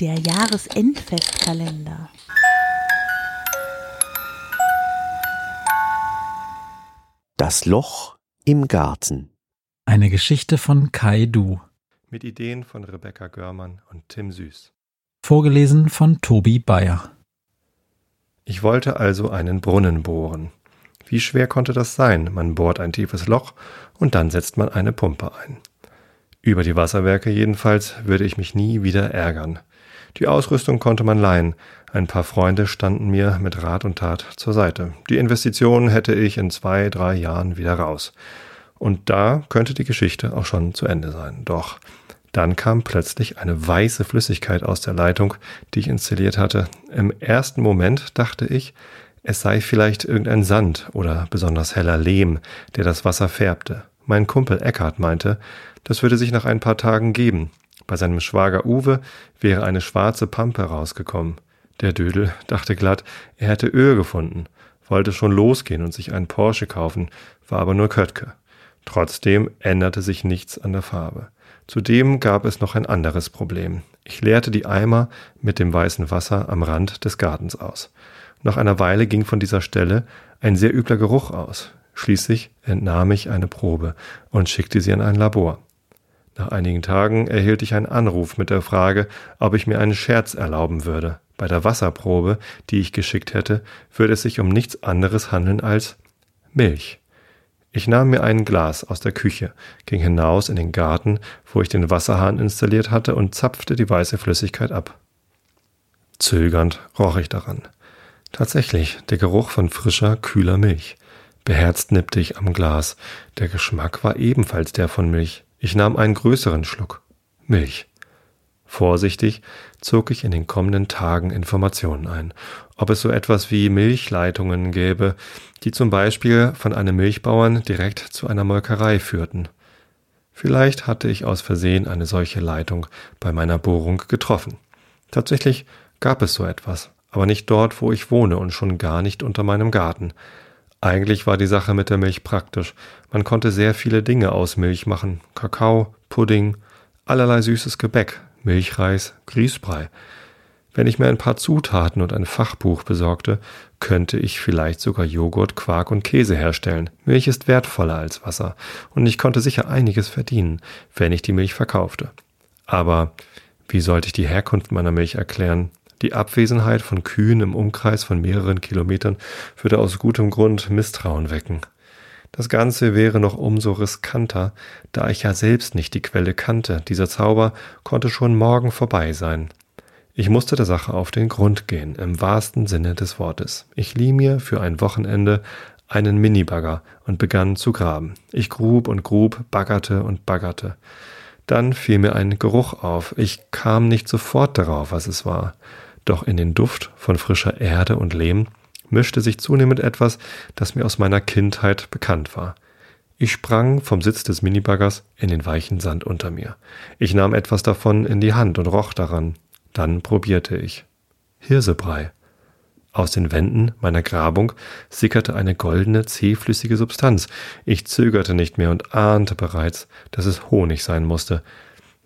Der Jahresendfestkalender. Das Loch im Garten. Eine Geschichte von Kai Du. Mit Ideen von Rebecca Görmann und Tim Süß. Vorgelesen von Tobi Bayer. Ich wollte also einen Brunnen bohren. Wie schwer konnte das sein? Man bohrt ein tiefes Loch und dann setzt man eine Pumpe ein. Über die Wasserwerke jedenfalls würde ich mich nie wieder ärgern. Die Ausrüstung konnte man leihen. Ein paar Freunde standen mir mit Rat und Tat zur Seite. Die Investition hätte ich in zwei, drei Jahren wieder raus. Und da könnte die Geschichte auch schon zu Ende sein. Doch dann kam plötzlich eine weiße Flüssigkeit aus der Leitung, die ich installiert hatte. Im ersten Moment dachte ich, es sei vielleicht irgendein Sand oder besonders heller Lehm, der das Wasser färbte. Mein Kumpel Eckhard meinte, das würde sich nach ein paar Tagen geben. Bei seinem Schwager Uwe wäre eine schwarze Pampe rausgekommen. Der Dödel dachte glatt, er hätte Öl gefunden, wollte schon losgehen und sich einen Porsche kaufen, war aber nur Köttke. Trotzdem änderte sich nichts an der Farbe. Zudem gab es noch ein anderes Problem. Ich leerte die Eimer mit dem weißen Wasser am Rand des Gartens aus. Nach einer Weile ging von dieser Stelle ein sehr übler Geruch aus. Schließlich entnahm ich eine Probe und schickte sie an ein Labor. Nach einigen Tagen erhielt ich einen Anruf mit der Frage, ob ich mir einen Scherz erlauben würde. Bei der Wasserprobe, die ich geschickt hätte, würde es sich um nichts anderes handeln als Milch. Ich nahm mir ein Glas aus der Küche, ging hinaus in den Garten, wo ich den Wasserhahn installiert hatte, und zapfte die weiße Flüssigkeit ab. Zögernd roch ich daran. Tatsächlich, der Geruch von frischer, kühler Milch. Beherzt nippte ich am Glas. Der Geschmack war ebenfalls der von Milch. Ich nahm einen größeren Schluck. Milch. Vorsichtig zog ich in den kommenden Tagen Informationen ein, ob es so etwas wie Milchleitungen gäbe, die zum Beispiel von einem Milchbauern direkt zu einer Molkerei führten. Vielleicht hatte ich aus Versehen eine solche Leitung bei meiner Bohrung getroffen. Tatsächlich gab es so etwas, aber nicht dort, wo ich wohne und schon gar nicht unter meinem Garten. Eigentlich war die Sache mit der Milch praktisch. Man konnte sehr viele Dinge aus Milch machen. Kakao, Pudding, allerlei süßes Gebäck, Milchreis, Grießbrei. Wenn ich mir ein paar Zutaten und ein Fachbuch besorgte, könnte ich vielleicht sogar Joghurt, Quark und Käse herstellen. Milch ist wertvoller als Wasser, und ich konnte sicher einiges verdienen, wenn ich die Milch verkaufte. Aber wie sollte ich die Herkunft meiner Milch erklären? Die Abwesenheit von Kühen im Umkreis von mehreren Kilometern würde aus gutem Grund Misstrauen wecken. Das Ganze wäre noch umso riskanter, da ich ja selbst nicht die Quelle kannte. Dieser Zauber konnte schon morgen vorbei sein. Ich musste der Sache auf den Grund gehen, im wahrsten Sinne des Wortes. Ich lieh mir für ein Wochenende einen Minibagger und begann zu graben. Ich grub und grub, baggerte und baggerte. Dann fiel mir ein Geruch auf. Ich kam nicht sofort darauf, was es war. Doch in den Duft von frischer Erde und Lehm mischte sich zunehmend etwas, das mir aus meiner Kindheit bekannt war. Ich sprang vom Sitz des Minibaggers in den weichen Sand unter mir. Ich nahm etwas davon in die Hand und roch daran. Dann probierte ich. Hirsebrei. Aus den Wänden meiner Grabung sickerte eine goldene, zähflüssige Substanz. Ich zögerte nicht mehr und ahnte bereits, dass es Honig sein musste.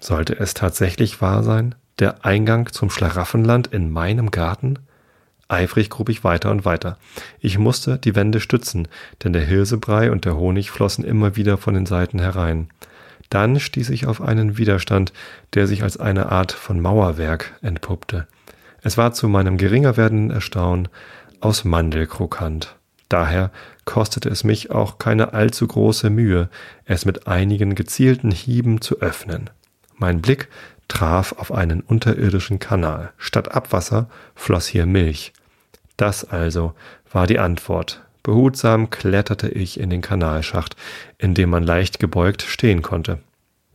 Sollte es tatsächlich wahr sein? Der Eingang zum Schlaraffenland in meinem Garten? Eifrig grub ich weiter und weiter. Ich musste die Wände stützen, denn der Hirsebrei und der Honig flossen immer wieder von den Seiten herein. Dann stieß ich auf einen Widerstand, der sich als eine Art von Mauerwerk entpuppte. Es war zu meinem geringer werdenden Erstaunen aus Mandelkrokant. Daher kostete es mich auch keine allzu große Mühe, es mit einigen gezielten Hieben zu öffnen. Mein Blick traf auf einen unterirdischen Kanal. Statt Abwasser floss hier Milch. Das also war die Antwort. Behutsam kletterte ich in den Kanalschacht, in dem man leicht gebeugt stehen konnte.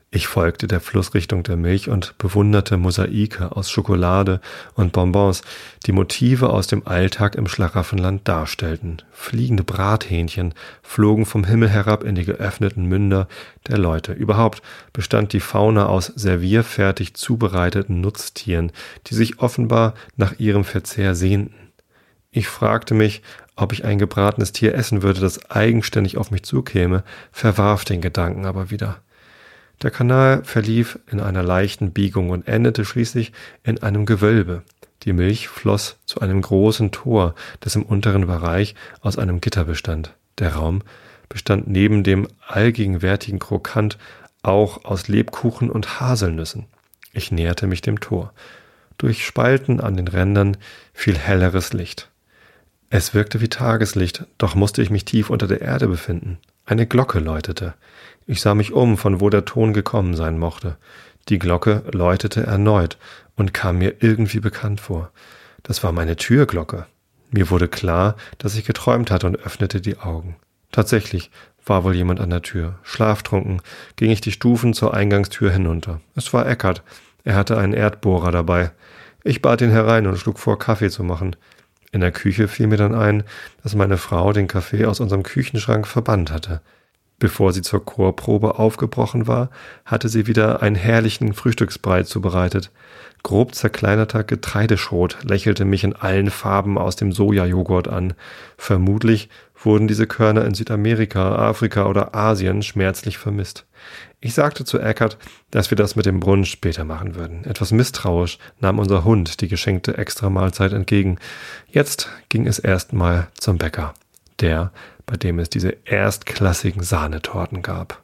Ich folgte der Flussrichtung der Milch und bewunderte Mosaike aus Schokolade und Bonbons, die Motive aus dem Alltag im Schlaraffenland darstellten. Fliegende Brathähnchen flogen vom Himmel herab in die geöffneten Münder der Leute. Überhaupt bestand die Fauna aus servierfertig zubereiteten Nutztieren, die sich offenbar nach ihrem Verzehr sehnten. Ich fragte mich, ob ich ein gebratenes Tier essen würde, das eigenständig auf mich zukäme, verwarf den Gedanken aber wieder. Der Kanal verlief in einer leichten Biegung und endete schließlich in einem Gewölbe. Die Milch floss zu einem großen Tor, das im unteren Bereich aus einem Gitter bestand. Der Raum bestand neben dem allgegenwärtigen Krokant auch aus Lebkuchen und Haselnüssen. Ich näherte mich dem Tor. Durch Spalten an den Rändern fiel helleres Licht. Es wirkte wie Tageslicht, doch musste ich mich tief unter der Erde befinden. Eine Glocke läutete. Ich sah mich um, von wo der Ton gekommen sein mochte. Die Glocke läutete erneut und kam mir irgendwie bekannt vor. Das war meine Türglocke. Mir wurde klar, dass ich geträumt hatte und öffnete die Augen. Tatsächlich war wohl jemand an der Tür. Schlaftrunken ging ich die Stufen zur Eingangstür hinunter. Es war Eckart. Er hatte einen Erdbohrer dabei. Ich bat ihn herein und schlug vor, Kaffee zu machen. In der Küche fiel mir dann ein, dass meine Frau den Kaffee aus unserem Küchenschrank verbannt hatte. Bevor sie zur Chorprobe aufgebrochen war, hatte sie wieder einen herrlichen Frühstücksbrei zubereitet. Grob zerkleinerter Getreideschrot lächelte mich in allen Farben aus dem Sojajoghurt an. Vermutlich wurden diese Körner in Südamerika, Afrika oder Asien schmerzlich vermisst. Ich sagte zu Eckert, dass wir das mit dem Brunnen später machen würden. Etwas misstrauisch nahm unser Hund die geschenkte Extramahlzeit entgegen. Jetzt ging es erstmal zum Bäcker. Der bei dem es diese erstklassigen Sahnetorten gab.